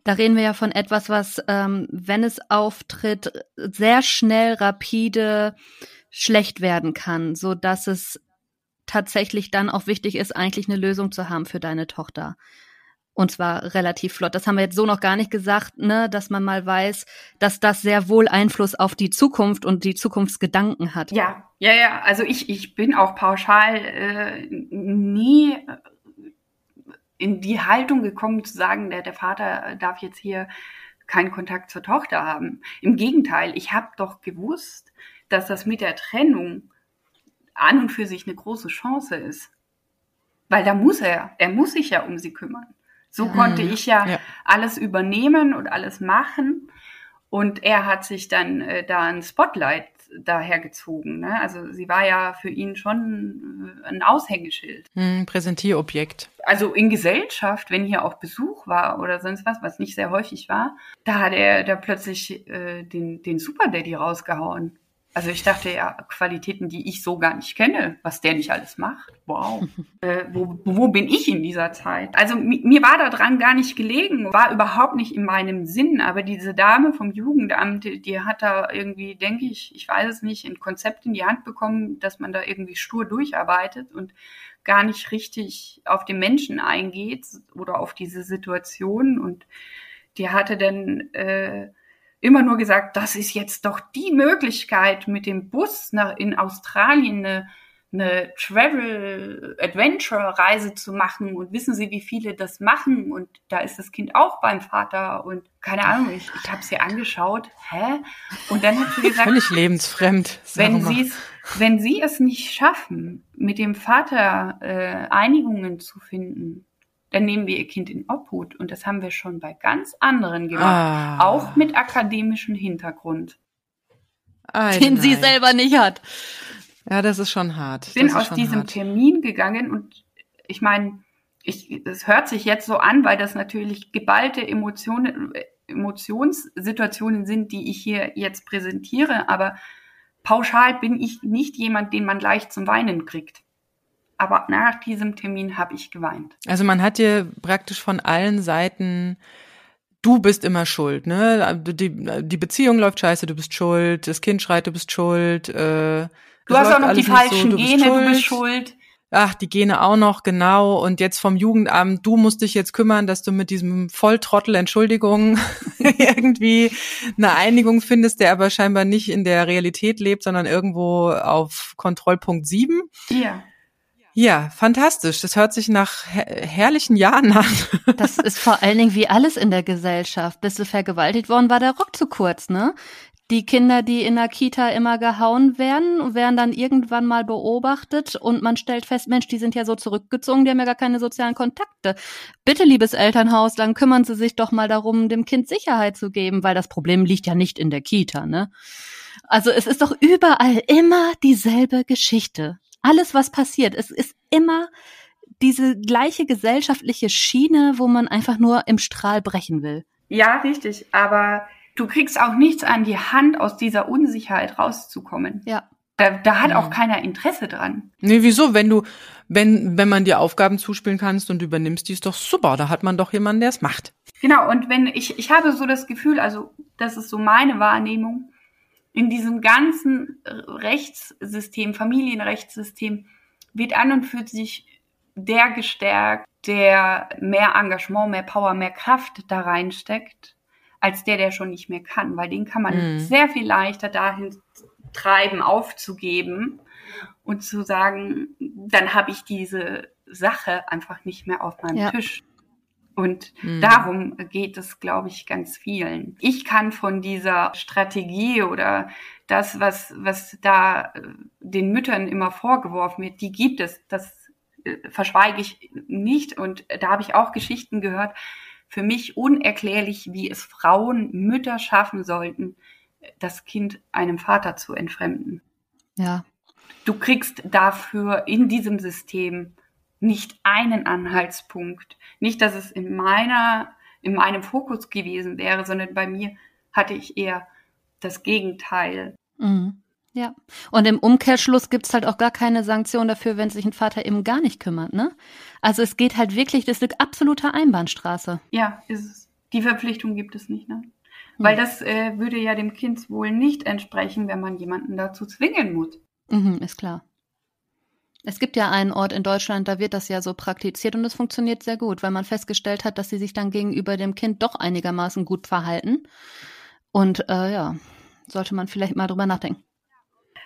Da reden wir ja von etwas, was, ähm, wenn es auftritt, sehr schnell, rapide schlecht werden kann, so dass es tatsächlich dann auch wichtig ist, eigentlich eine Lösung zu haben für deine Tochter. Und zwar relativ flott. Das haben wir jetzt so noch gar nicht gesagt, ne, dass man mal weiß, dass das sehr wohl Einfluss auf die Zukunft und die Zukunftsgedanken hat. Ja, ja, ja. Also ich, ich bin auch pauschal äh, nie äh, in die Haltung gekommen zu sagen, der, der Vater darf jetzt hier keinen Kontakt zur Tochter haben. Im Gegenteil, ich habe doch gewusst, dass das mit der Trennung an und für sich eine große Chance ist. Weil da muss er, er muss sich ja um sie kümmern. So konnte mhm. ich ja, ja, alles übernehmen und alles machen. Und er hat sich dann äh, da ein Spotlight dahergezogen. Ne? Also sie war ja für ihn schon äh, ein Aushängeschild. Hm, Präsentierobjekt. Also in Gesellschaft, wenn hier auch Besuch war oder sonst was, was nicht sehr häufig war, da hat er da plötzlich äh, den, den Super Daddy rausgehauen. Also ich dachte ja, Qualitäten, die ich so gar nicht kenne, was der nicht alles macht. Wow. äh, wo, wo bin ich in dieser Zeit? Also mir war da dran gar nicht gelegen, war überhaupt nicht in meinem Sinn. Aber diese Dame vom Jugendamt, die, die hat da irgendwie, denke ich, ich weiß es nicht, ein Konzept in die Hand bekommen, dass man da irgendwie stur durcharbeitet und gar nicht richtig auf den Menschen eingeht oder auf diese Situation. Und die hatte dann äh, immer nur gesagt, das ist jetzt doch die Möglichkeit, mit dem Bus nach, in Australien eine, eine Travel-Adventure-Reise zu machen. Und wissen Sie, wie viele das machen? Und da ist das Kind auch beim Vater. Und keine Ahnung, ich, ich habe sie angeschaut. Hä? Und dann hat sie gesagt, völlig lebensfremd. Wenn Sie wenn Sie es nicht schaffen, mit dem Vater äh, Einigungen zu finden, dann nehmen wir ihr Kind in Obhut. Und das haben wir schon bei ganz anderen gemacht, ah. auch mit akademischem Hintergrund. Ein den sie selber nicht hat. Ja, das ist schon hart. Ich bin aus diesem hart. Termin gegangen und ich meine, ich, es hört sich jetzt so an, weil das natürlich geballte Emotionen, Emotionssituationen sind, die ich hier jetzt präsentiere, aber pauschal bin ich nicht jemand, den man leicht zum Weinen kriegt aber nach diesem Termin habe ich geweint. Also man hat dir praktisch von allen Seiten du bist immer schuld, ne? Die, die Beziehung läuft scheiße, du bist schuld, das Kind schreit, du bist schuld. Äh, du hast auch noch die falschen so, du Gene, du bist schuld. Ach, die Gene auch noch, genau. Und jetzt vom Jugendamt, du musst dich jetzt kümmern, dass du mit diesem Volltrottel, Entschuldigung, irgendwie eine Einigung findest, der aber scheinbar nicht in der Realität lebt, sondern irgendwo auf Kontrollpunkt 7. Ja. Ja, fantastisch. Das hört sich nach her herrlichen Jahren an. Das ist vor allen Dingen wie alles in der Gesellschaft. Bist du vergewaltigt worden, war der Rock zu kurz, ne? Die Kinder, die in der Kita immer gehauen werden, werden dann irgendwann mal beobachtet und man stellt fest, Mensch, die sind ja so zurückgezogen, die haben ja gar keine sozialen Kontakte. Bitte, liebes Elternhaus, dann kümmern Sie sich doch mal darum, dem Kind Sicherheit zu geben, weil das Problem liegt ja nicht in der Kita, ne? Also es ist doch überall immer dieselbe Geschichte alles, was passiert. Es ist immer diese gleiche gesellschaftliche Schiene, wo man einfach nur im Strahl brechen will. Ja, richtig. Aber du kriegst auch nichts an die Hand, aus dieser Unsicherheit rauszukommen. Ja. Da, da hat auch keiner Interesse dran. Nee, wieso? Wenn du, wenn, wenn man dir Aufgaben zuspielen kannst und übernimmst, die ist doch super. Da hat man doch jemanden, der es macht. Genau. Und wenn ich, ich habe so das Gefühl, also, das ist so meine Wahrnehmung, in diesem ganzen Rechtssystem, Familienrechtssystem, wird an und für sich der gestärkt, der mehr Engagement, mehr Power, mehr Kraft da reinsteckt, als der, der schon nicht mehr kann. Weil den kann man mhm. sehr viel leichter dahin treiben, aufzugeben und zu sagen, dann habe ich diese Sache einfach nicht mehr auf meinem ja. Tisch. Und mhm. darum geht es, glaube ich, ganz vielen. Ich kann von dieser Strategie oder das, was, was da äh, den Müttern immer vorgeworfen wird, die gibt es, das äh, verschweige ich nicht. Und da habe ich auch Geschichten gehört, für mich unerklärlich, wie es Frauen, Mütter schaffen sollten, das Kind einem Vater zu entfremden. Ja. Du kriegst dafür in diesem System nicht einen Anhaltspunkt. Nicht, dass es in meiner, in meinem Fokus gewesen wäre, sondern bei mir hatte ich eher das Gegenteil. Mhm. Ja. Und im Umkehrschluss gibt's halt auch gar keine Sanktion dafür, wenn sich ein Vater eben gar nicht kümmert, ne? Also es geht halt wirklich, das ist eine absolute Einbahnstraße. Ja, ist es. Die Verpflichtung gibt es nicht, ne? Weil das äh, würde ja dem Kind wohl nicht entsprechen, wenn man jemanden dazu zwingen muss. Mhm, ist klar. Es gibt ja einen Ort in Deutschland, da wird das ja so praktiziert und es funktioniert sehr gut, weil man festgestellt hat, dass sie sich dann gegenüber dem Kind doch einigermaßen gut verhalten. Und äh, ja, sollte man vielleicht mal drüber nachdenken.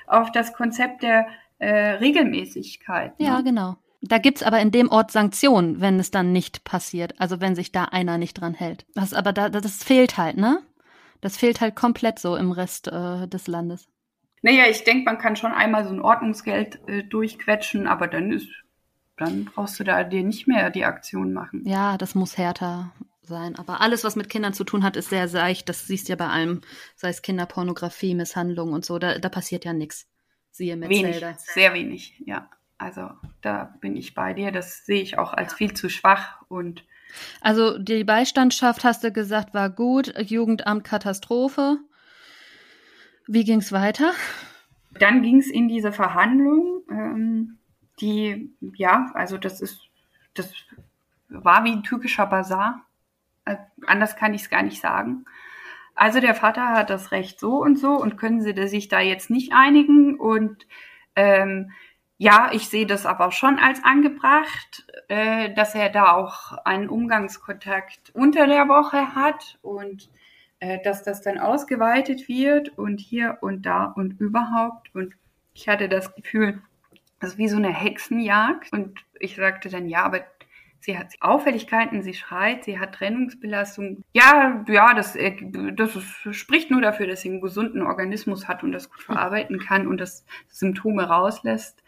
Auf das Konzept der äh, Regelmäßigkeit. Ne? Ja, genau. Da gibt's aber in dem Ort Sanktionen, wenn es dann nicht passiert. Also wenn sich da einer nicht dran hält. Das aber da, das fehlt halt, ne? Das fehlt halt komplett so im Rest äh, des Landes. Naja, ich denke, man kann schon einmal so ein Ordnungsgeld äh, durchquetschen, aber dann ist, dann brauchst du da dir nicht mehr die Aktion machen. Ja, das muss härter sein. Aber alles, was mit Kindern zu tun hat, ist sehr seicht. Das siehst du ja bei allem, sei es Kinderpornografie, Misshandlung und so. Da, da passiert ja nichts. Siehe Wenig, sehr wenig, ja. Also da bin ich bei dir. Das sehe ich auch als viel zu schwach und also die Beistandschaft, hast du gesagt, war gut. Jugendamt Katastrophe. Wie ging es weiter? Dann ging es in diese Verhandlung, ähm, die, ja, also das ist, das war wie ein türkischer Bazar. Äh, anders kann ich es gar nicht sagen. Also der Vater hat das Recht so und so und können sie sich da jetzt nicht einigen und ähm, ja, ich sehe das aber schon als angebracht, äh, dass er da auch einen Umgangskontakt unter der Woche hat und dass das dann ausgeweitet wird und hier und da und überhaupt. Und ich hatte das Gefühl, das ist wie so eine Hexenjagd. Und ich sagte dann, ja, aber sie hat Auffälligkeiten, sie schreit, sie hat Trennungsbelastung. Ja, ja, das, äh, das spricht nur dafür, dass sie einen gesunden Organismus hat und das gut verarbeiten kann und das Symptome rauslässt.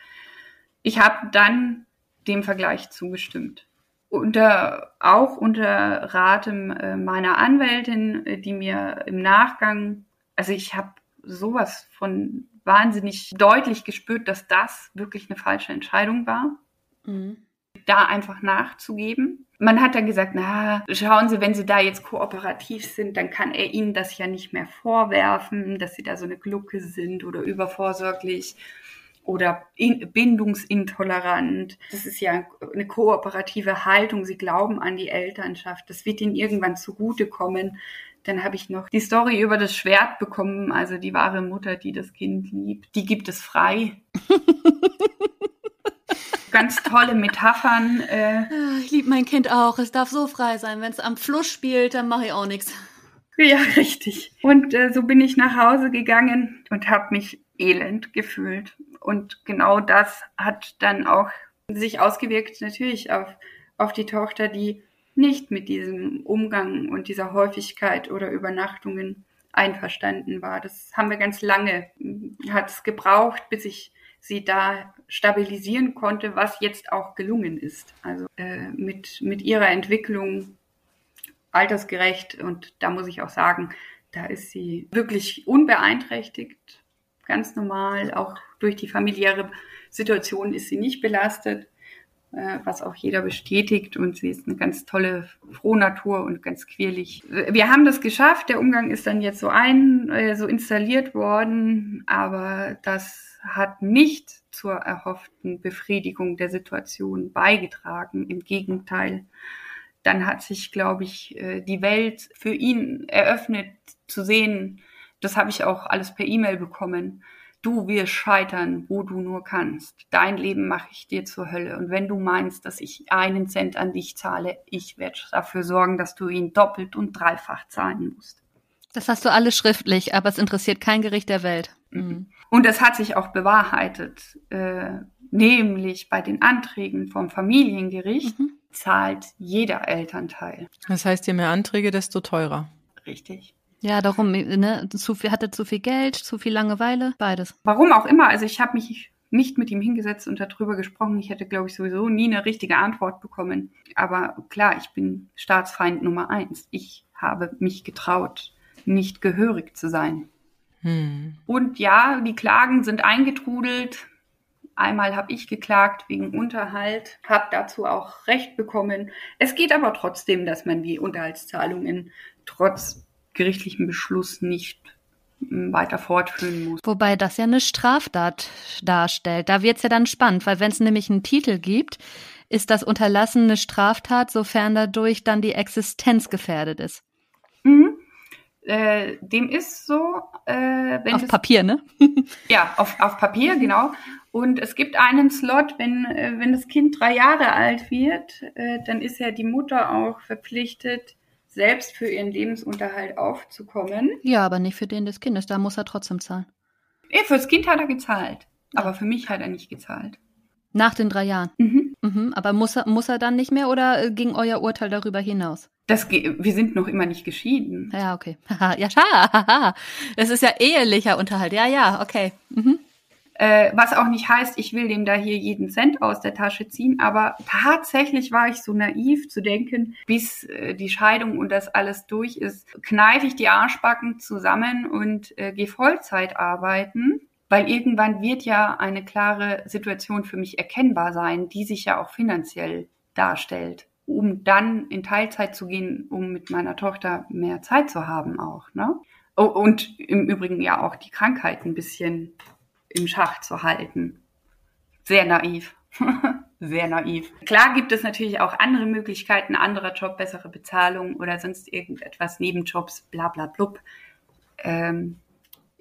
Ich habe dann dem Vergleich zugestimmt. Unter, auch unter Ratem äh, meiner Anwältin, äh, die mir im Nachgang, also ich habe sowas von wahnsinnig deutlich gespürt, dass das wirklich eine falsche Entscheidung war. Mhm. Da einfach nachzugeben. Man hat dann gesagt, na, schauen Sie, wenn Sie da jetzt kooperativ sind, dann kann er Ihnen das ja nicht mehr vorwerfen, dass Sie da so eine Glucke sind oder übervorsorglich oder in, bindungsintolerant. Das ist ja eine kooperative Haltung. Sie glauben an die Elternschaft. Das wird ihnen irgendwann zugutekommen. Dann habe ich noch die Story über das Schwert bekommen, also die wahre Mutter, die das Kind liebt. Die gibt es frei. Ganz tolle Metaphern. Äh. Ah, ich liebe mein Kind auch. Es darf so frei sein. Wenn es am Fluss spielt, dann mache ich auch nichts. Ja, richtig. Und äh, so bin ich nach Hause gegangen und habe mich elend gefühlt. Und genau das hat dann auch sich ausgewirkt natürlich auf, auf die Tochter, die nicht mit diesem Umgang und dieser Häufigkeit oder Übernachtungen einverstanden war. Das haben wir ganz lange, hat es gebraucht, bis ich sie da stabilisieren konnte, was jetzt auch gelungen ist. Also äh, mit, mit ihrer Entwicklung altersgerecht und da muss ich auch sagen, da ist sie wirklich unbeeinträchtigt ganz normal. Auch durch die familiäre Situation ist sie nicht belastet, äh, was auch jeder bestätigt. Und sie ist eine ganz tolle Frohnatur und ganz quirlig. Wir haben das geschafft. Der Umgang ist dann jetzt so ein, äh, so installiert worden. Aber das hat nicht zur erhofften Befriedigung der Situation beigetragen. Im Gegenteil. Dann hat sich, glaube ich, äh, die Welt für ihn eröffnet, zu sehen, das habe ich auch alles per E-Mail bekommen. Du wirst scheitern, wo du nur kannst. Dein Leben mache ich dir zur Hölle. Und wenn du meinst, dass ich einen Cent an dich zahle, ich werde dafür sorgen, dass du ihn doppelt und dreifach zahlen musst. Das hast du alles schriftlich, aber es interessiert kein Gericht der Welt. Mhm. Und es hat sich auch bewahrheitet, äh, nämlich bei den Anträgen vom Familiengericht mhm. zahlt jeder Elternteil. Das heißt, je mehr Anträge, desto teurer. Richtig. Ja, darum, ne, zu viel, hatte zu viel Geld, zu viel Langeweile, beides. Warum auch immer, also ich habe mich nicht mit ihm hingesetzt und darüber gesprochen. Ich hätte, glaube ich, sowieso nie eine richtige Antwort bekommen. Aber klar, ich bin Staatsfeind Nummer eins. Ich habe mich getraut, nicht gehörig zu sein. Hm. Und ja, die Klagen sind eingetrudelt. Einmal habe ich geklagt wegen Unterhalt, habe dazu auch Recht bekommen. Es geht aber trotzdem, dass man die Unterhaltszahlungen trotz gerichtlichem Beschluss nicht hm, weiter fortführen muss. Wobei das ja eine Straftat darstellt. Da wird's ja dann spannend, weil wenn es nämlich einen Titel gibt, ist das Unterlassen eine Straftat, sofern dadurch dann die Existenz gefährdet ist. Mhm. Äh, dem ist so. Äh, wenn auf Papier, ne? ja, auf, auf Papier, genau. Und es gibt einen Slot, wenn, äh, wenn das Kind drei Jahre alt wird, äh, dann ist ja die Mutter auch verpflichtet, selbst für ihren Lebensunterhalt aufzukommen. Ja, aber nicht für den des Kindes, da muss er trotzdem zahlen. Ja, fürs Kind hat er gezahlt, aber für mich hat er nicht gezahlt. Nach den drei Jahren? Mhm. mhm. Aber muss er, muss er dann nicht mehr oder äh, ging euer Urteil darüber hinaus? Das, wir sind noch immer nicht geschieden. Ja, okay. ja, schade. Es ist ja ehelicher Unterhalt. Ja, ja, okay. Mhm. Äh, was auch nicht heißt, ich will dem da hier jeden Cent aus der Tasche ziehen, aber tatsächlich war ich so naiv zu denken, bis äh, die Scheidung und das alles durch ist, kneife ich die Arschbacken zusammen und äh, gehe Vollzeit arbeiten, weil irgendwann wird ja eine klare Situation für mich erkennbar sein, die sich ja auch finanziell darstellt um dann in Teilzeit zu gehen, um mit meiner Tochter mehr Zeit zu haben auch. Ne? Oh, und im Übrigen ja auch die Krankheit ein bisschen im Schach zu halten. Sehr naiv. Sehr naiv. Klar gibt es natürlich auch andere Möglichkeiten, anderer Job, bessere Bezahlung oder sonst irgendetwas, Nebenjobs, bla bla blub. Ähm,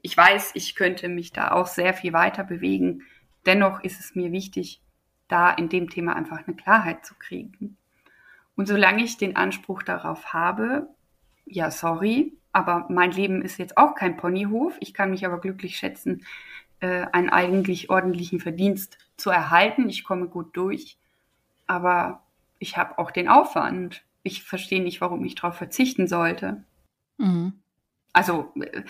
ich weiß, ich könnte mich da auch sehr viel weiter bewegen. Dennoch ist es mir wichtig, da in dem Thema einfach eine Klarheit zu kriegen. Und solange ich den Anspruch darauf habe, ja, sorry, aber mein Leben ist jetzt auch kein Ponyhof. Ich kann mich aber glücklich schätzen, äh, einen eigentlich ordentlichen Verdienst zu erhalten. Ich komme gut durch, aber ich habe auch den Aufwand. Ich verstehe nicht, warum ich darauf verzichten sollte. Mhm. Also äh,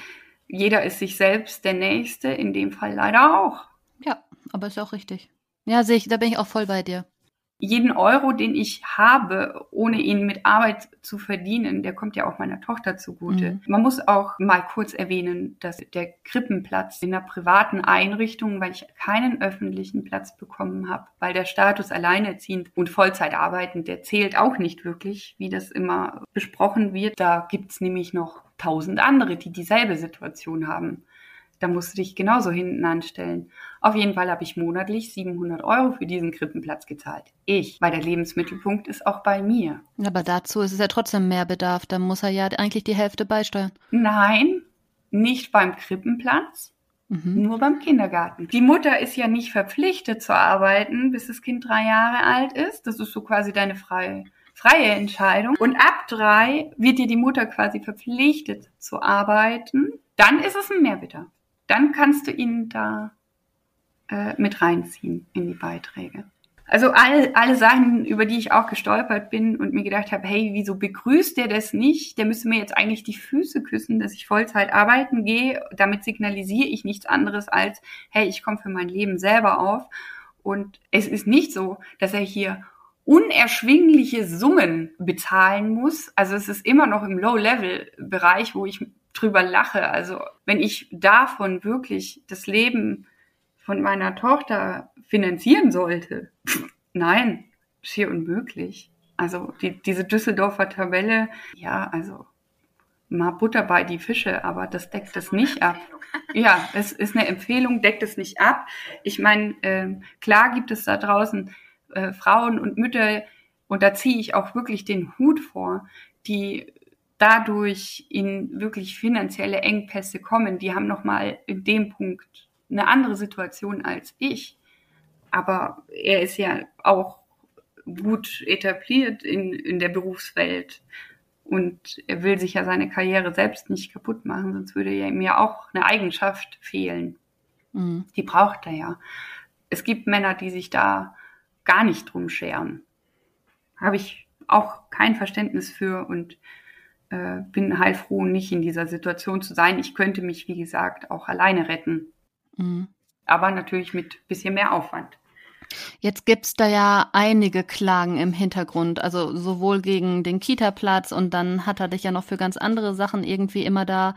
jeder ist sich selbst der Nächste, in dem Fall leider auch. Ja, aber ist auch richtig. Ja, sehe ich, da bin ich auch voll bei dir jeden Euro, den ich habe, ohne ihn mit Arbeit zu verdienen, der kommt ja auch meiner Tochter zugute. Mhm. Man muss auch mal kurz erwähnen, dass der Krippenplatz in einer privaten Einrichtung, weil ich keinen öffentlichen Platz bekommen habe, weil der Status alleinerziehend und Vollzeit arbeitend, der zählt auch nicht wirklich, wie das immer besprochen wird. Da gibt's nämlich noch tausend andere, die dieselbe Situation haben. Da musst du dich genauso hinten anstellen. Auf jeden Fall habe ich monatlich 700 Euro für diesen Krippenplatz gezahlt. Ich, weil der Lebensmittelpunkt ist auch bei mir. Aber dazu ist es ja trotzdem mehr Bedarf. Da muss er ja eigentlich die Hälfte beisteuern. Nein, nicht beim Krippenplatz. Mhm. Nur beim Kindergarten. Die Mutter ist ja nicht verpflichtet zu arbeiten, bis das Kind drei Jahre alt ist. Das ist so quasi deine freie, freie Entscheidung. Und ab drei wird dir die Mutter quasi verpflichtet zu arbeiten. Dann ist es ein Mehrbedarf dann kannst du ihn da äh, mit reinziehen in die Beiträge. Also alle, alle Sachen, über die ich auch gestolpert bin und mir gedacht habe, hey, wieso begrüßt der das nicht? Der müsste mir jetzt eigentlich die Füße küssen, dass ich Vollzeit arbeiten gehe. Damit signalisiere ich nichts anderes als, hey, ich komme für mein Leben selber auf. Und es ist nicht so, dass er hier unerschwingliche Summen bezahlen muss. Also es ist immer noch im Low-Level-Bereich, wo ich drüber lache. Also wenn ich davon wirklich das Leben von meiner Tochter finanzieren sollte, nein, schier unmöglich. Also die, diese Düsseldorfer Tabelle, ja, also mal Butter bei die Fische, aber das deckt das nicht ab. Ja, es ist eine Empfehlung, deckt es nicht ab. Ich meine, äh, klar gibt es da draußen äh, Frauen und Mütter, und da ziehe ich auch wirklich den Hut vor, die dadurch in wirklich finanzielle Engpässe kommen, die haben nochmal in dem Punkt eine andere Situation als ich. Aber er ist ja auch gut etabliert in, in der Berufswelt und er will sich ja seine Karriere selbst nicht kaputt machen, sonst würde ihm ja auch eine Eigenschaft fehlen. Mhm. Die braucht er ja. Es gibt Männer, die sich da gar nicht drum scheren. Habe ich auch kein Verständnis für und äh, bin heilfroh, nicht in dieser Situation zu sein. Ich könnte mich, wie gesagt, auch alleine retten. Mhm. Aber natürlich mit bisschen mehr Aufwand. Jetzt gibt's da ja einige Klagen im Hintergrund, also sowohl gegen den Kita-Platz und dann hat er dich ja noch für ganz andere Sachen irgendwie immer da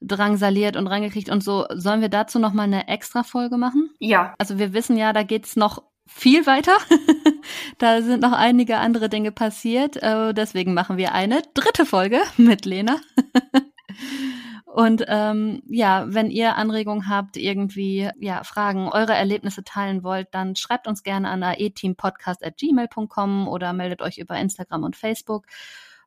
drangsaliert und reingekriegt und so. Sollen wir dazu nochmal eine extra Folge machen? Ja. Also wir wissen ja, da geht's noch viel weiter. da sind noch einige andere Dinge passiert. Äh, deswegen machen wir eine dritte Folge mit Lena. Und ähm, ja, wenn ihr Anregungen habt, irgendwie ja Fragen, eure Erlebnisse teilen wollt, dann schreibt uns gerne an aeteampodcast@gmail.com oder meldet euch über Instagram und Facebook.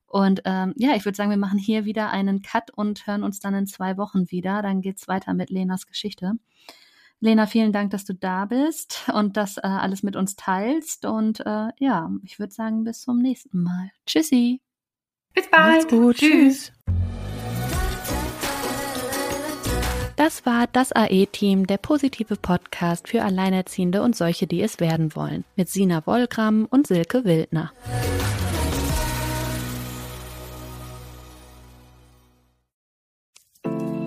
Und ähm, ja, ich würde sagen, wir machen hier wieder einen Cut und hören uns dann in zwei Wochen wieder. Dann geht's weiter mit Lenas Geschichte. Lena, vielen Dank, dass du da bist und das äh, alles mit uns teilst. Und äh, ja, ich würde sagen, bis zum nächsten Mal. Tschüssi. Bis bald. Macht's gut. Tschüss. Das war das AE-Team, der positive Podcast für Alleinerziehende und solche, die es werden wollen, mit Sina Wollgramm und Silke Wildner.